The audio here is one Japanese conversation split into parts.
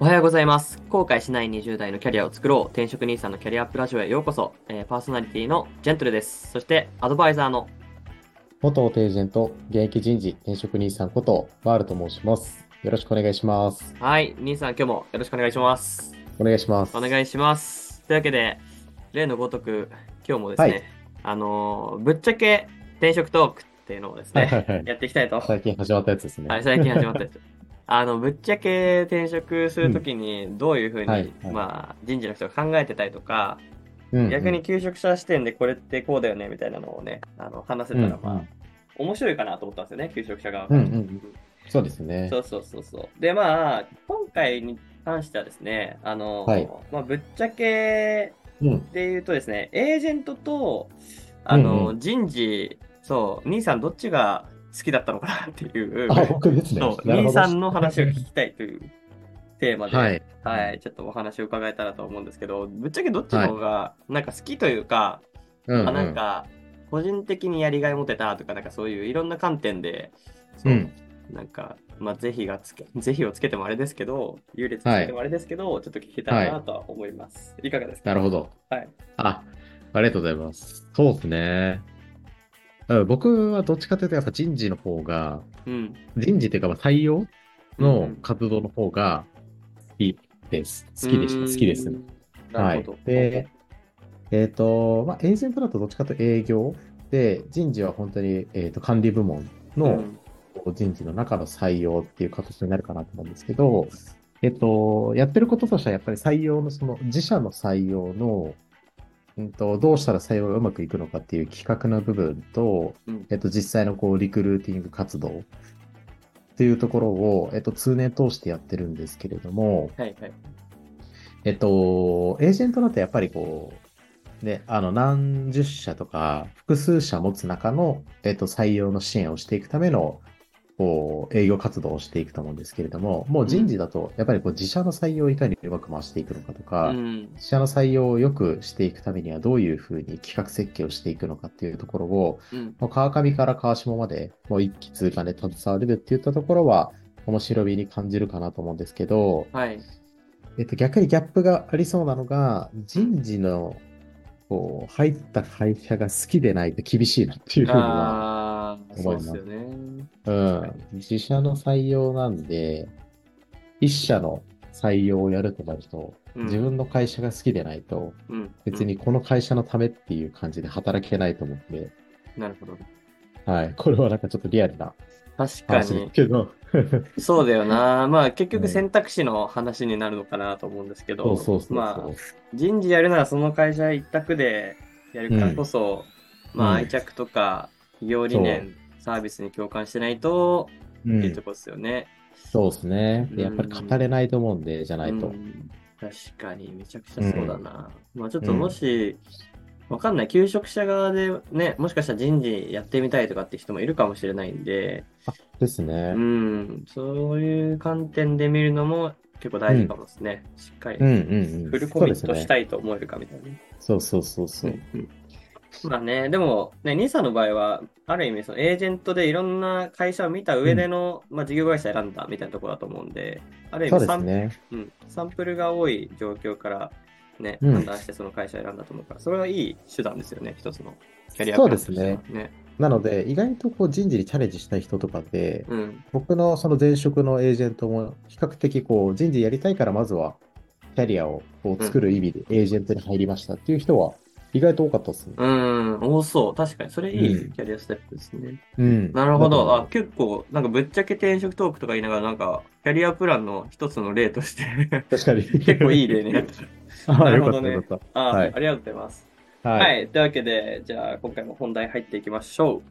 おはようございます。後悔しない20代のキャリアを作ろう。転職兄さんのキャリアアップラジオへようこそ。えーパーソナリティのジェントルです。そして、アドバイザーの元エージェント、現役人事、転職兄さんこと、ワールと申します。よろしくお願いします。はい、兄さん今日もよろしくお願いします。お願いします。お願いします。というわけで、例のごとく、今日もですね、はいあのーぶっちゃけ転職トークっていうのをですね、はいはいはい。やっていきたいと。最近始まったやつですね。はい、最近始まったやつ。あの、ぶっちゃけ転職するときに、どういうふうに、はいはいまあ、人事の人が考えてたりとか、うんうん逆に、求職者視点でこれってこうだよね、みたいなのをね、あの、話せたら、まあ、うんうん面白いかなと思ったんですよね、求職者側が。うんうんうんそうですね。そうそうそうそう。で、まあ、今回に関してはですね、あの、はいまあ、ぶっちゃけうん。で言うとですね、エージェントと、あの、うんう人事、そう、兄さんどっちが好きだったのかなっていう、あ、僕ですね。兄さんの話を聞きたいというテーマで、はい。はい、ちょっとお話を伺えたらと思うんですけど、ぶっちゃけどっちの方が、なんか好きというか、うん、まあなんか、個人的にやりがい持てたとか、なんかそういういろんな観点で、そう、うんなんか、まあ、ぜひがつけ、ぜひをつけてもあれですけど、優劣つけてもあれですけど、ちょっと聞けたらなとは思います。い、かがですか？なるほど。はい。あ、ありがとうございます。そうですね。うん僕はどっちかというと、やっぱ人事の方が、うん。人事っていうか、まあ採用うんの活動の方が好きです。好きでした。好きですね。うーん。なるほど。はい、で、えっ、と、まあ、エージェントだとどっちかというと営業で、人事は本当に、えー、と管理部門のうん人事の中の採用っていう形になるかなと思うんですけど、えっ、と、やってることとしてはやっぱり採用のその自社の採用の、うんと、どうしたら採用がうまくいくのかっていう企画の部分と、うんえっ、と、実際のこうリクルーティング活動っていうところを、えっ、と、通年通してやってるんですけれども、はいはい。えっと、エージェントだとやっぱりこう、ね、あの、何十社とか、複数社持つ中の、えっと、採用の支援をしていくための、こう、営業活動をしていくと思うんですけれども、もう人事だと、やっぱりこう、自社の採用をいかにうまく回していくのかとか、うん。自社の採用を良くしていくためにはどういうふうに企画設計をしていくのかっていうところを、うん。もう川上から川下まで、もう一気通過で携われるっていったところは、面白みに感じるかなと思うんですけど、はい。えっと、逆にギャップがありそうなのが、人事の、こう、入った会社が好きでないと厳しいなっていうふうには、思いますですよね。うん、自社の採用なんで、一社の採用をやるとなると、うん自分の会社が好きでないと、うん。別にこの会社のためっていう感じで働けないと思って、うん。なるほど。はい、これはなんかちょっとリアルな確かにす。けど、そうだよな。まあ結局はい選択肢の話になるのかなと思うんですけど、そうそうそうそう。まあ人事やるならその会社一択でやるからこそ、まあうん愛着とか企業理念、サービスに共感してないと、うんっていうとこですよね。そうですね。でやっぱり語れないと思うんで、じゃないと。うん確かに、めちゃくちゃそうだな。まあちょっともし、わかんない、求職者側でね、もしかしたら人事やってみたいとかって人もいるかもしれないんで、ですねう。ん、そういう観点で見るのも結構大事かもですね。しっかりうんうんうん。フルコミットしたいと思えるかみたいなね。そうそうそうそう。うんうんまあね、でも、ね、ニーサの場合は、ある意味、そのエージェントでいろんな会社を見た上での、まあ、事業会社選んだみたいなところだと思うんで、ある意そう味サン,、ですね。うん、サンプルが多い状況から、ね、うん判断してその会社を選んだと思うから、それはいい手段ですよね、一つのキャリアそうプランとですねしてはね。なので、意外とこう人事にチャレンジしたい人とかで、うん。僕のその前職のエージェントも比較的こう人事やりたいからまずはキャリアをこう作る意味でエージェントに入りましたっていう人は意外と多かったですね。うん、多そう。確かに、それいいうんキャリアステップですね。うん。なるほど。あだ、結構、なんかぶっちゃけ転職トークとか言いながら、なんか、キャリアプランの一つの例としてと確かに。結構いい例 になる。ほどねよかっあ、はいありがとうございます。た。はい、はい。というわけで、じゃあ、今回も本題入っていきましょう。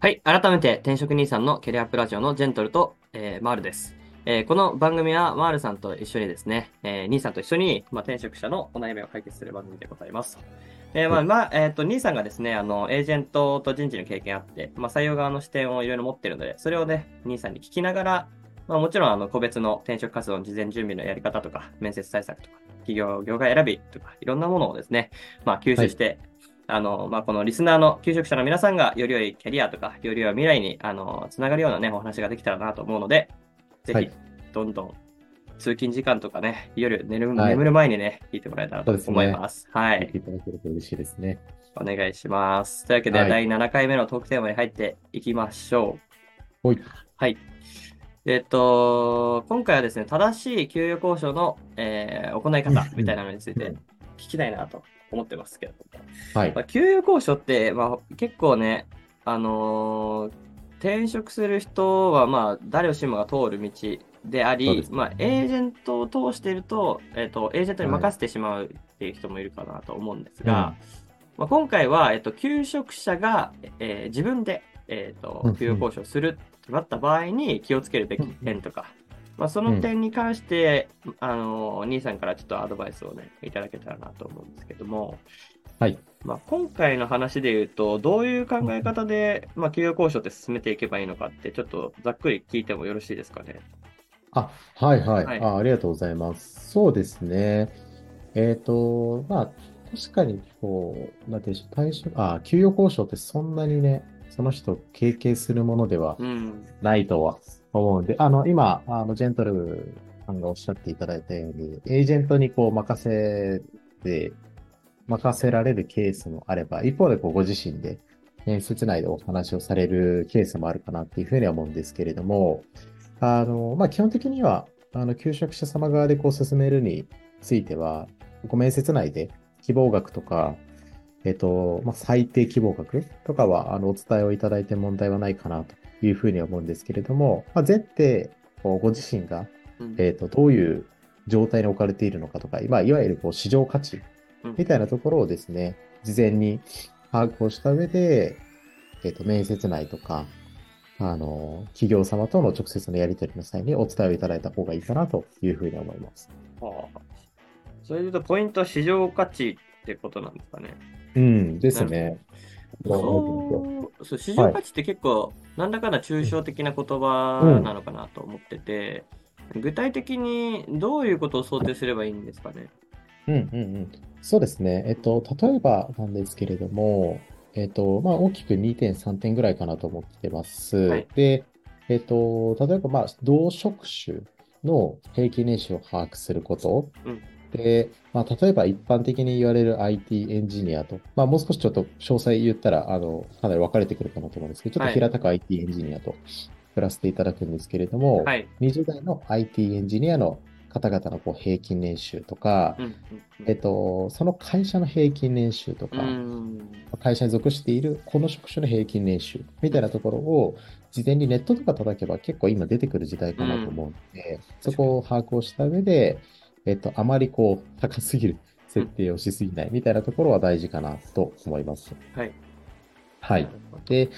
はい。改めて、転職兄さんのキャリアプラジオのジェントルと、えーマールです。えーこの番組は、マールさんと一緒にですね、えー兄さんと一緒に、まあ、転職者のお悩みを解決する番組でございます。えーまあ、まあ、えっ、と、兄さんがですね、あの、エージェントと人事の経験あって、まあ、採用側の視点をいろいろ持ってるので、それをね、兄さんに聞きながら、まあ、もちろん、あの、個別の転職活動の事前準備のやり方とか、面接対策とか、企業、業界選びとか、いろんなものをですね、まあ、吸収して、あの、まあ、このリスナーの求職者の皆さんが、より良いキャリアとか、より良い未来に、あの、つながるようなね、お話ができたらなと思うので、ぜひ、はい。どんどん通勤時間とかね、夜寝る、はい眠る前にね、聞いてもらえたらと思います。はい聞いて。いただけると嬉しいですね。お願いします。というわけで、はい第7回目のトークテーマに入っていきましょう。はい。はい。えっと、今回はですね、正しい給与交渉の、えー行い方みたいなのについて聞きたいなと思ってますけども。はいま。あ、給与交渉って、まあ、結構ね、あのー転職する人は、まあ、誰しもが通る道でありねまあ、エージェントを通していると、えっと、エージェントに任せてしまうっていう人もいるかなと思うんですが、まあ、今回は、えっと、求職者が、えー自分で、えっとうんうん、給与交渉するとなった場合に気をつけるべき点とか、まあ、その点に関して、あの、兄さんからちょっとアドバイスをね、いただけたらなと思うんですけども、はい。まあ、今回の話で言うと、どういう考え方で、まあ、給与交渉って進めていけばいいのかって、ちょっとざっくり聞いてもよろしいですかね？あ、はいはい。はいあ、ありがとうございます。そうですね。えっと、まあ、確かに、こう、なんていうんでしょう、対象、あ、給与交渉ってそんなにね、その人経験するものではうん。ないとは思うんで、あの、今、あの、ジェントルさんがおっしゃっていただいたように、エージェントにこう任せて、任せられるケースもあれば、一方でこうご自身で面接内でお話をされるケースもあるかなっていうふうには思うんですけれども、あの、まあ、基本的には、あの、求職者様側でこう進めるについては、ご面接内で希望額とか、えっと、まあ、最低希望額とかは、あの、お伝えをいただいて問題はないかなというふうに思うんですけれども、まあ、前提、ご自身が、うん。えっと、どういう状態に置かれているのかとか、まあ、いわゆるこう市場価値うん。みたいなところをですね、事前に把握をした上で、えっと、面接内とか、あの、企業様との直接のやり取りの際にお伝えをいただいた方がいいかなというふうに思います。はあ、それで言うと、ポイントは市場価値ってことなんですかね。うんですね。そう、そう市場価値って結構、なんだかんだ抽象的な言葉なのかなと思ってて、具体的にどういうことを想定すればいいんですかね。うんうんうん。そうですね。えっと、例えばなんですけれども、えっと、まあ、大きく2.3点ぐらいかなと思ってます。はいで、えっと、例えば、まあ、同職種の平均年収を把握すること。うんで、まあ、例えば一般的に言われる IT エンジニアと、まあ、もう少しちょっと詳細言ったら、あの、かなり分かれてくるかなと思うんですけど、ちょっと平たく IT エンジニアと振らせていただくんですけれども、はい。20代の IT エンジニアの方々のこう平均年収とか、うんえっと、その会社の平均年収とか、うんうん。会社に属しているこの職種の平均年収みたいなところを事前にネットとか叩けば結構今出てくる時代かなと思うので、そこを把握をした上で、えっと、あまりこう高すぎる設定をしすぎないみたいなところは大事かなと思います。はい。はい。で、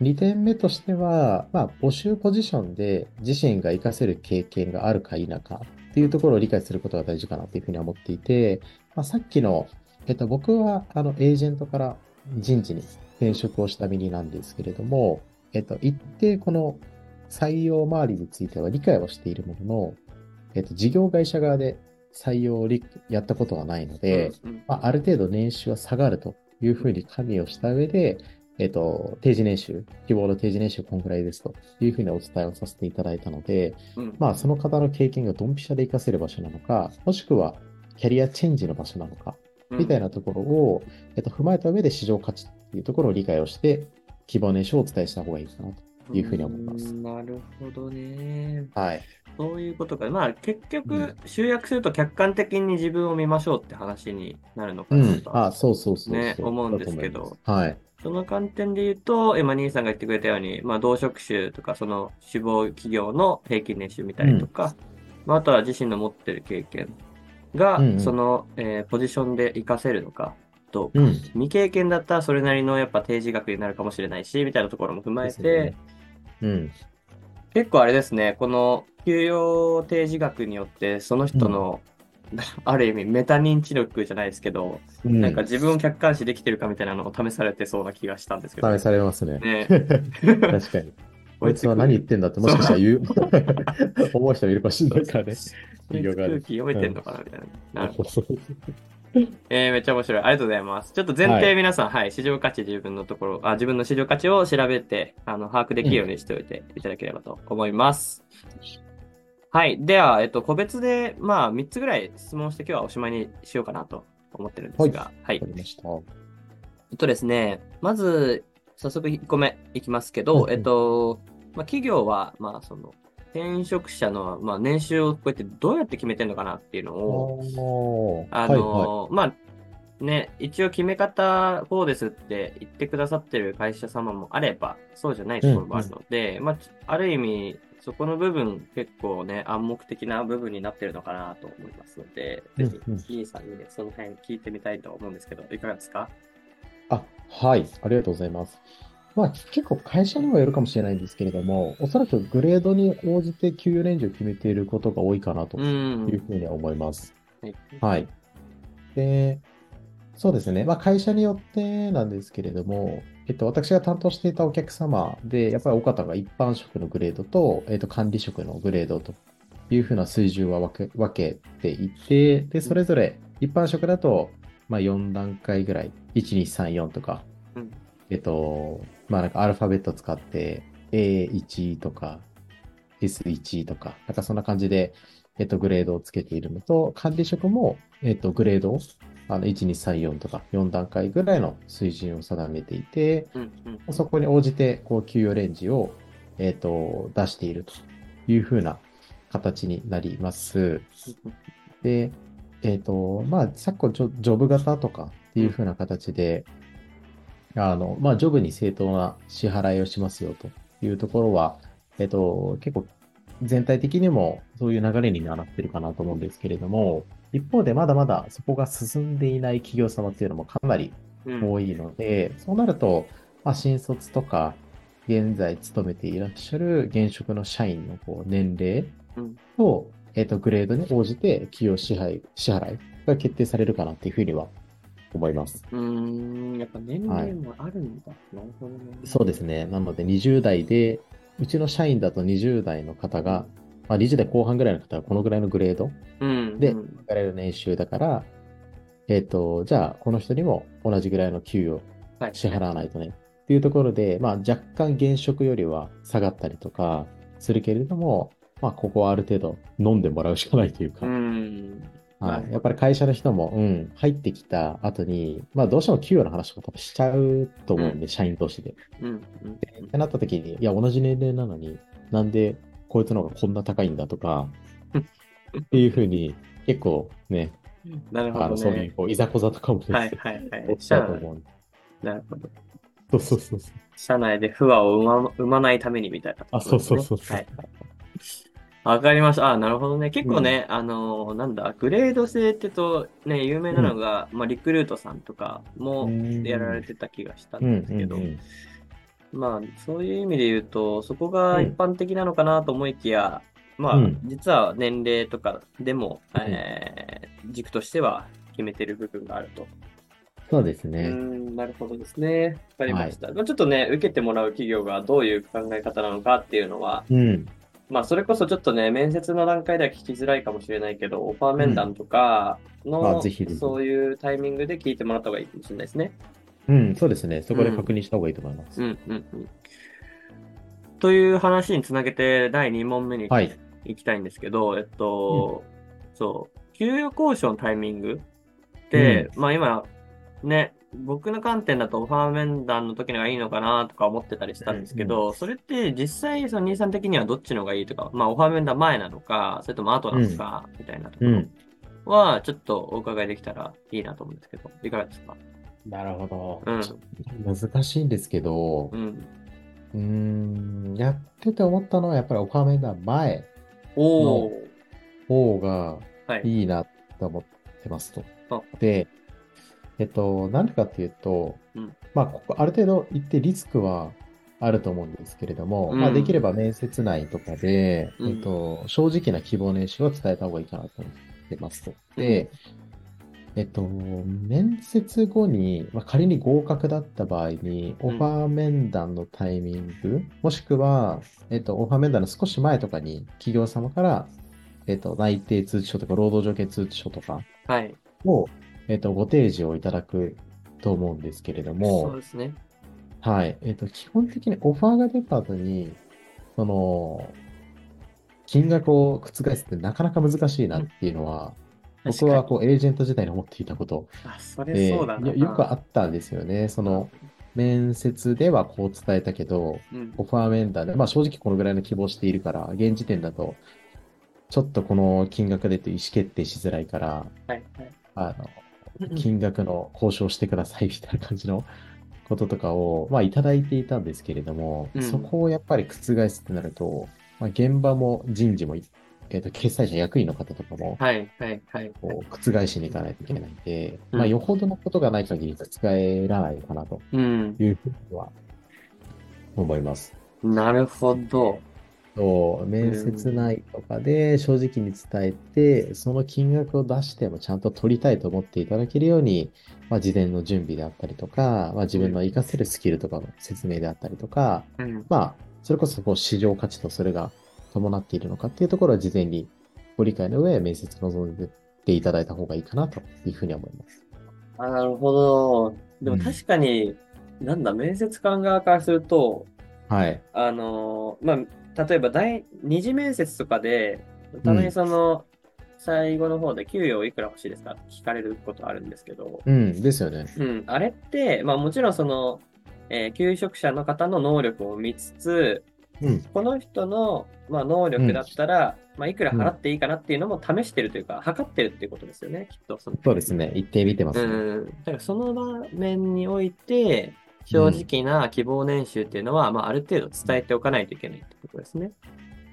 2点目としては、まあ、募集ポジションで自身が活かせる経験があるか否かっていうところを理解することが大事かなというふうに思っていて、まあ、さっきの、えっと、僕はあのエージェントから人事に転職をした身なんですけれども、えっと、一定この採用周りについては理解はしているものの、えっと、事業会社側で採用を理やったことはないので、まあ、ある程度年収は下がるというふうに加味をした上で、えっと、定時年収、希望の定時年収こんぐらいですというふうにお伝えをさせていただいたので、うんまあ、その方の経験がドンピシャで活かせる場所なのか、もしくはキャリアチェンジの場所なのか、みたいなところを、えっと、踏まえた上で市場価値っていうところを理解をして、希望年収をお伝えした方がいいかなというふうに思いますう。んなるほどね。はい。そういうことか。まあ、結う局ん、集約すると客観的に自分を見ましょうって話になるのかうなんと。あ、そうそうそうそう。ね思うんですけどはい。その観点で言うと、今、兄さんが言ってくれたように、まあ、同職種とか、その志望企業の平均年収見たりとか、まあ、あとは自身の持ってる経験が、うんうん。その、えーポジションで活かせるのかどうん。未経験だったらそれなりのやっぱ定時額になるかもしれないし、みたいなところも踏まえて、うん。結構あれですね、この給与定時額によって、その人の、ある意味メタ認知力じゃないですけど、うんなんか自分を客観視できてるかみたいなのを試されてそうな気がしたんですけど。試されますね。ね 確かに。こいつは何言ってんだってもしかしたら言う、思う人もいるかもしれないからね。空気読めてんのかなみたいな。なるほど。えー、めっちゃ面白い。ありがとうございます。ちょっと前はい提皆さん、はい、市場価値自分のところ、あ、自分の市場価値を調べて、あの、把握できるようにしておいていただければと思います。はい。では、えっと、個別で、まあ、3つぐらい質問して今日はおしまいにしようかなと思ってるんですが。はい。わ、はい、かりました。えっとですね、まず、早速1個目いきますけど、えっと、まあ、企業は、まあ、その、転職者の、まあ、年収をこうやってどうやって決めてるのかなっていうのを、あの、はいはい、まあ、ね、一応決め方こうですって言ってくださってる会社様もあれば、そうじゃないところもあるので、うんうん、まあ、ある意味、そこの部分結構ね、暗黙的な部分になってるのかなと思いますので、ぜひ、兄さんにね、その辺聞いてみたいと思うんですけど、いかがですか？あ、はい、ありがとうございます。まあ、結構会社にもよるかもしれないんですけれども、おそらくグレードに応じて給与レンジを決めていることが多いかなというふうには思います。はい。はい。で、そうですね。まあ、会社によってなんですけれども、えっと、私が担当していたお客様で、やっぱりお方が一般職のグレードと、えっと、管理職のグレードというふうな水準は分け分けていて、で、それぞれ一般職だと、まあ、4段階ぐらい、1、2、3、4とか、えっと、まあなんかアルファベット使って A1 とか S1 とか、なんかそんな感じで、えっと、グレードをつけているのと、管理職も、えっと、グレードをあの1、2、3、4とか4段階ぐらいの水準を定めていて、うんうん、そこに応じて、こう、給与レンジを、えっと、出しているというふうな形になります。で、えっ、と、まあ、昨今ジョ、ジョブ型とかっていうふうな形で、あの、まあ、ジョブに正当な支払いをしますよというところは、えっと、結構全体的にもそういう流れになってるかなと思うんですけれども、一方でまだまだそこが進んでいない企業様っていうのもかなり多いので、うん、そうなると、まあ、新卒とか、現在勤めていらっしゃる現職の社員のこう年齢と、うん、えっ、と、グレードに応じて企業支配支払いが決定されるかなっていうふうには思います。うん、やっぱ年齢もあるんだ。はい、なるほどね。そうですね。なので20代で、うちの社員だと20代の方が、まあ、20代後半ぐらいの方はこのぐらいのグレードで分かれる年収だから、うんえっ、ー、と、じゃあこの人にも同じぐらいの給与支払わないとね、はい、っていうところで、まあ若干現職よりは下がったりとかするけれども、まあここはある程度飲んでもらうしかないというか、うん。はい。やっぱり会社の人も、うん、入ってきた後に、まあどうしても給与の話とか多分しちゃうと思うんで、うん、社員同士で。うん。うん、ってなった時に、いや、同じ年齢なのに、なんでこいつの方がこんな高いんだとか、っていうふうに、結構ね、なるほど、ね、あのそういうこういざこざとかもね、はいはいはい。起きたと思う。なるほど。そうそうそうそう。社内で不和を生ま生まないためにみたいな、ね、あ、そうそうそうそう。はい。わかりました。あ、なるほどね。結構ね、うん、あのー、なんだ、グレード制ってと、ね、有名なのが、うん、まあ、リクルートさんとかもやられてた気がしたんですけど、まあ、そういう意味で言うと、そこが一般的なのかなと思いきや、うん、まあ、実は年齢とかでも、えー、軸としては決めてる部分があると。そうですね。うん、なるほどですね。わかりました。はい、まあ、ちょっとね、受けてもらう企業がどういう考え方なのかっていうのは、うん、まあ、それこそちょっとね、面接の段階では聞きづらいかもしれないけど、オファー面談とかの、そういうタイミングで聞いてもらった方がいいかもしれないですね。うん、そうですね。そこで確認した方がいいと思います。うん、うん、うん。という話につなげて、第2問目に行きたいんですけど、はい、えっと、うん、そう、給与交渉のタイミングって、うん、まあ今、ね、僕の観点だとオファー面談の時のがいいのかなとか思ってたりしたんですけど、うん、それって実際その兄さん的にはどっちのがいいとか、まあオファー面談前なのか、それとも後なのか、みたいなところはちょっとお伺いできたらいいなと思うんですけど、いかがですか？なるほど。うん、難しいんですけど、うん、うん、やってて思ったのはやっぱりオファー面談前の方がい。いなと思ってますと。で、えっと、なんでかっていうと、うん、まあ、ここ、ある程度一定リスクはあると思うんですけれども、うん、まあ、できれば面接内とかで、うん、えっと、正直な希望年収を伝えた方がいいかなと思ってますと。で、えっと、面接後に、まあ、仮に合格だった場合に、オファー面談のタイミング、もしくは、えっと、オファー面談の少し前とかに、企業様から、えっと、内定通知書とか、労働条件通知書とかを、はいえっ、と、ご提示をいただくと思うんですけれども、そうですね。はい。えっ、と、基本的にオファーが出た後に、その、金額を覆すってなかなか難しいなっていうのは、僕はこうエージェント時代に思っていたこと。あ、それそうだな。よくあったんですよね。その、面接ではこう伝えたけど、うん、オファーメンダーで、まあ正直このぐらいの希望しているから、現時点だと、ちょっとこの金額でと意思決定しづらいから、はいはい、あの、金額の交渉してくださいみたいな感じのこととかを、まあいただいていたんですけれども、うん、そこをやっぱり覆すってなると、まあ現場も人事もえっ、ー、と、決済者役員の方とかも、はい、はい、はい。こう、覆しに行かないといけないんで、うん、まあ、よほどのことがない限り覆らないかなというふうには思います。うん、なるほど。そう、面接内とかで正直に伝えて、その金額を出してもちゃんと取りたいと思っていただけるように、まあ、事前の準備であったりとか、まあ、自分の活かせるスキルとかの説明であったりとか、うん、まあ、それこそこう市場価値とそれが伴っているのかっていうところは事前にご理解の上、面接臨んでていただいた方がいいかなというふうに思います。あなるほど。でも確かに、うん、なんだ、面接官側からすると、はい。あの、まあ、例えば第二次面接とかで、たまにその、最後の方で給与いくら欲しいですか？って聞かれることあるんですけど。うん、ですよね。うん、あれって、まあもちろんその、えー、求職者の方の能力を見つつ、うん、この人の、まあ、能力だったら、うん、まあ、いくら払っていいかなっていうのも試してるというか、測ってるっていうことですよね、きっとそそうですね。一定見てます、ね、うん。だからその場面において、正直な希望年収っていうのは、まあ、ある程度伝えておかないといけないってことですね。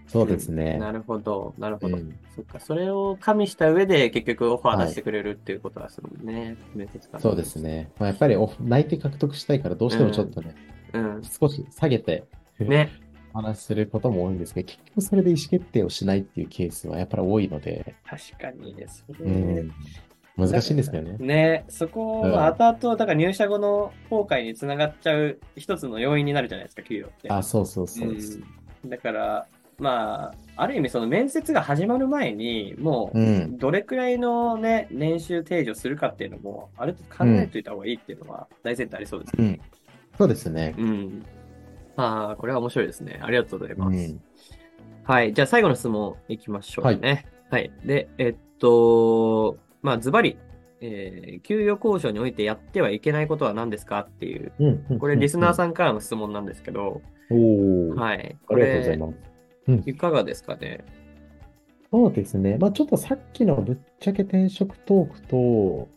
そうですね。うん、なるほど、なるほど。うん、そっか、それを加味した上で結局オファー出してくれるっていうことはするもんね。はい、そうですね。まあ、やっぱり内定獲得したいからどうしてもちょっとね、うん、少し下げて、ね、話することも多いんですけど、結局それで意思決定をしないっていうケースはやっぱり多いので。確かにですね。うん、難しいんですよね。ね、そこは後々、だから入社後の後悔につながっちゃう一つの要因になるじゃないですか、給与って。あ、そうそうそうです。うん、だから、まあ、ある意味その面接が始まる前に、もう、どれくらいのね、年収提示をするかっていうのも、ある程度考えておいた方がいいっていうのは大前提ありそうですね。うん、そうですね。うん。ああ、これは面白いですね。ありがとうございます。うん、はい。じゃあ最後の質問いきましょうね。はい。はい、で、えっと、まあ、ズバリ、えー、給与交渉においてやってはいけないことは何ですかっていう、これリスナーさんからの質問なんですけど、おはい。ありがとうございます。うん、いかがですかね？そうですね。まあちょっとさっきのぶっちゃけ転職トークと、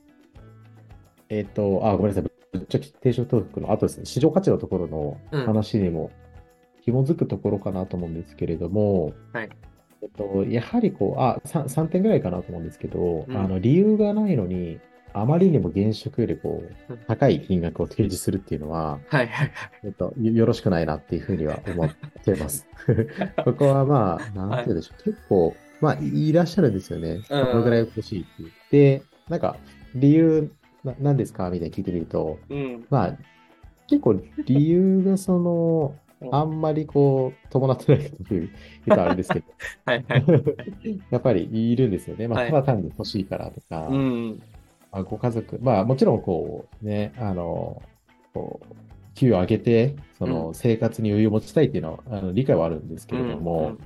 えっ、ー、と、あ、ごめんなさい。定食トークの後ですね、市場価値のところの話にも紐づくところかなと思うんですけれども、はい。えっと、やはりこう、あ、3, 3点ぐらいかなと思うんですけど、うん、あの、理由がないのに、あまりにも現職よりこう、高い金額を提示するっていうのは、はいはいはい。えっと、よろしくないなっていうふうには思ってます。ここはまあ、なんて言うでしょう、はい、結構、まあ、いらっしゃるんですよね。このぐらい欲しいって言って、なんか、理由な何ですか？みたいに聞いてみると、うん、まあ、結構理由がその、あんまりこう、伴ってないという言うとあれですけど、はいはい、やっぱりいるんですよね。まあ、ただ単に欲しいからとか、はい、まあ、ご家族、まあもちろんこう、ね、あの、こう、給与を上げて、その生活に余裕を持ちたいっていうのは、あの理解はあるんですけれども、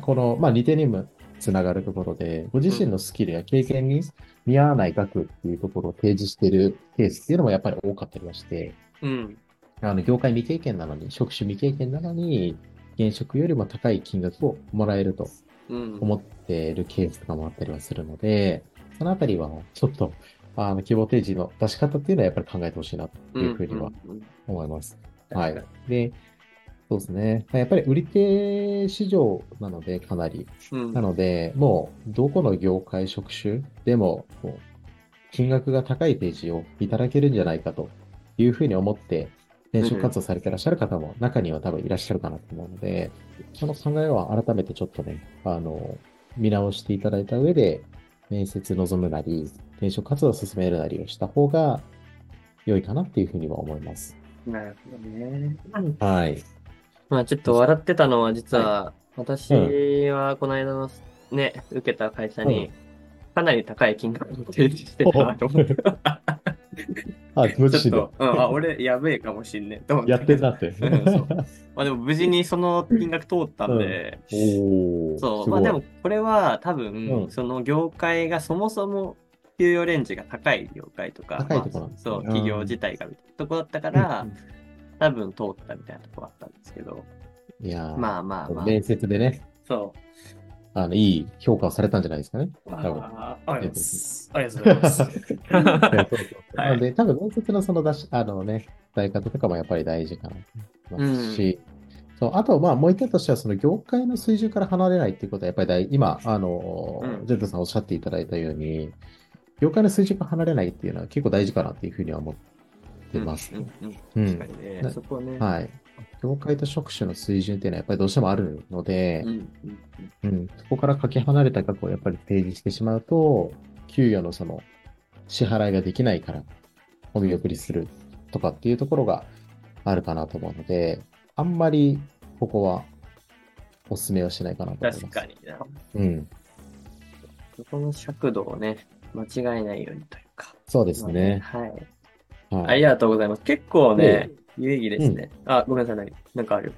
この、まあ、2点にもつながるところで、ご自身のスキルや経験に見合わない額っていうところを提示しているケースっていうのもやっぱり多かったりはして、うん、あの業界未経験なのに、職種未経験なのに、現職よりも高い金額をもらえると思っているケースとかもあったりはするので、そのあたりはちょっと、あの、希望提示の出し方っていうのはやっぱり考えてほしいなというふうには思います。はい。で、そうですね。やっぱり売り手市場なので、かなり。うん、なので、もう、どこの業界職種でも、金額が高い提示をいただけるんじゃないかというふうに思って、転職活動されていらっしゃる方も中には多分いらっしゃるかなと思うので、その考えは改めてちょっとね、あの、見直していただいた上で、面接望むなり、転職活動を進めるなりをした方が良いかなっていうふうには思います。なるほどね。はい。まあちょっと笑ってたのは実は、私はこの間のね、受けた会社に、かなり高い金額を提示してたと思って。あ、ご自身うん、あ、俺やべえかもしんねえ。やってんなって。うんまあでも無事にその金額通ったんで、おお。そう、まあでもこれは多分、うんその業界がそもそも給与レンジが高い業界とか、まあそう、企業自体がみたいなとこだったかうんら、多分通ったみたいなとこあったんですけど、いやーまあまあまあ、面接でね、そあの、いい評価をされたんじゃないですかね。う。多分。あありがとうございます。ありがとうございます。なの で、多分面接のその出し、あのね、伝え方とかもやっぱり大事かなと思いますし、そう、あと、まあ、もう一点としては、その業界の水準から離れないっていうことは、やっぱり大、今、あの、うんジェットさんおっしゃっていただいたように、業界の水準から離れないっていうのは結構大事かなっていうふうには思ってます。うんうんううんん確かにね、ねそこね。はい。業界と職種の水準っていうのはやっぱりどうしてもあるのでうん、うんうん、そこからかけ離れた額をやっぱり提示してしまうと、給与のその支払いができないからお見送りするとかっていうところがあるかなと思うので、あんまりここはお勧めはしないかなと思います。確かにな。うん。そこの尺度をね、間違えないようにというか。そうですね。はい。はいありがとうございます。結構ねえ、有意義ですね。あ、ごめんなさい、何なんかある？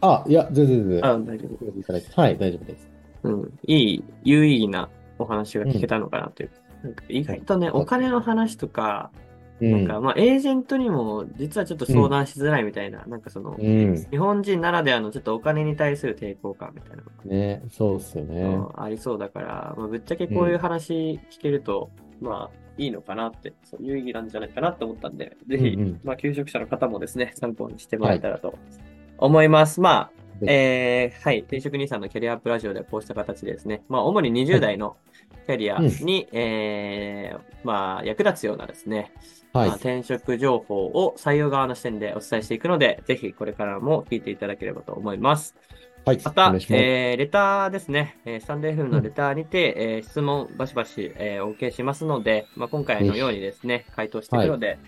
あ、いや、全然全然。あ、大丈夫。はい、大丈夫です。うん。いい、有意義なお話が聞けたのかなという。なんか意外とね、お金の話とか、うん。なんか、まあ、エージェントにも実はちょっと相談しづらいみたいな、なんかその、うん。日本人ならではのちょっとお金に対する抵抗感みたいなのがね、そうっすよね。うんありそうだから、まあ、ぶっちゃけこういう話聞けると、まあ、いいのかなって、そう有意義なんじゃないかなと思ったんで、ぜひ、うんうんまあ、求職者の方もですね、参考にしてもらえたらと思います。まあ、えー、はい、転職兄さんのキャリアアップラジオではこうした形でですね、まあ、主に20代のキャリアに、えー、まあ、役立つようなですね、はいまあ、。転職情報を採用側の視点でお伝えしていくので、ぜひこれからも聞いていただければと思います。はい。またえー、レターですね、えー、スタンド FM のレターにて、えー質問バシバシ、えーお受けしますので、まあ、今回のようにですね、回答していくので、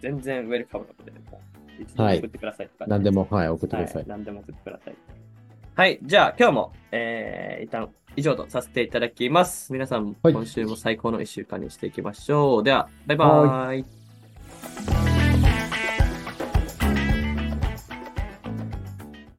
全然ウェルカムなので、もういつでも送ってくださいって感じ何でも、はい、送ってくださはいい。。何でも送ってください。はい。じゃあ、今日も、えー、一旦以上とさせていただきます。皆さん、はい今週も最高の一週間にしていきましょう。では、バイバーイ。